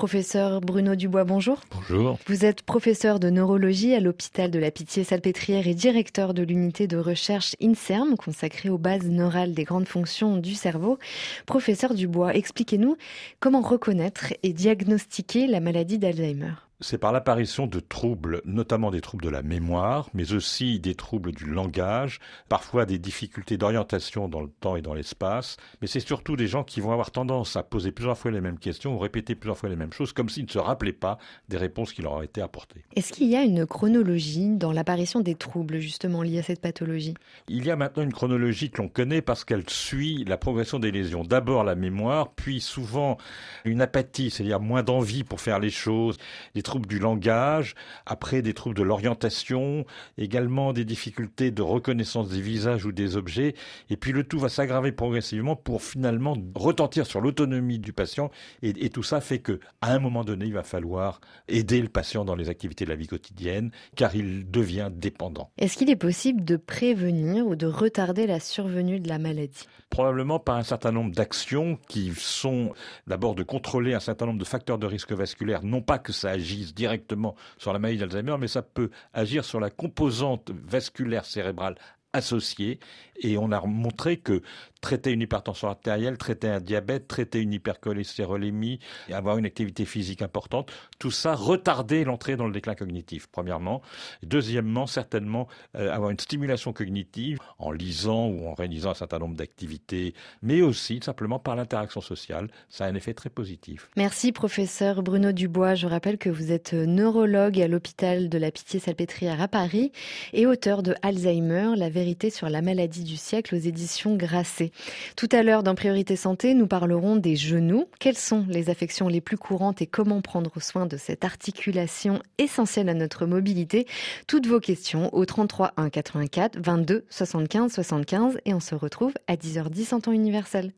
Professeur Bruno Dubois, bonjour. Bonjour. Vous êtes professeur de neurologie à l'hôpital de la Pitié-Salpêtrière et directeur de l'unité de recherche INSERM consacrée aux bases neurales des grandes fonctions du cerveau. Professeur Dubois, expliquez-nous comment reconnaître et diagnostiquer la maladie d'Alzheimer c'est par l'apparition de troubles, notamment des troubles de la mémoire, mais aussi des troubles du langage, parfois des difficultés d'orientation dans le temps et dans l'espace, mais c'est surtout des gens qui vont avoir tendance à poser plusieurs fois les mêmes questions ou répéter plusieurs fois les mêmes choses, comme s'ils ne se rappelaient pas des réponses qui leur ont été apportées. Est-ce qu'il y a une chronologie dans l'apparition des troubles justement liés à cette pathologie? Il y a maintenant une chronologie que l'on connaît parce qu'elle suit la progression des lésions. D'abord la mémoire, puis souvent une apathie, c'est-à-dire moins d'envie pour faire les choses, des troubles du langage, après des troubles de l'orientation, également des difficultés de reconnaissance des visages ou des objets, et puis le tout va s'aggraver progressivement pour finalement retentir sur l'autonomie du patient, et, tout ça fait que à un moment donné, il va falloir aider le patient dans les activités de la vie quotidienne, car il devient dépendant. Est-ce qu'il est possible de prévenir ou de retarder la survenue de la maladie? Probablement par un certain nombre d'actions qui sont d'abord de contrôler un certain nombre de facteurs de risque vasculaire, non pas que ça directement sur la maladie d'Alzheimer, mais ça peut agir sur la composante vasculaire cérébrale associés et on a montré que traiter une hypertension artérielle, traiter un diabète, traiter une hypercholestérolémie, avoir une activité physique importante, tout ça retardait l'entrée dans le déclin cognitif, premièrement. Deuxièmement, certainement, euh, avoir une stimulation cognitive en lisant ou en réalisant un certain nombre d'activités, mais aussi simplement par l'interaction sociale. Ça a un effet très positif. Merci, professeur Bruno Dubois. Je rappelle que vous êtes neurologue à l'hôpital de la Pitié-Salpêtrière à Paris et auteur de Alzheimer, la vérité sur la maladie du siècle aux éditions Grasset. Tout à l'heure, dans Priorité Santé, nous parlerons des genoux. Quelles sont les affections les plus courantes et comment prendre soin de cette articulation essentielle à notre mobilité? Toutes vos questions au 33 1 84 22 75 75 et on se retrouve à 10h10 en temps universel.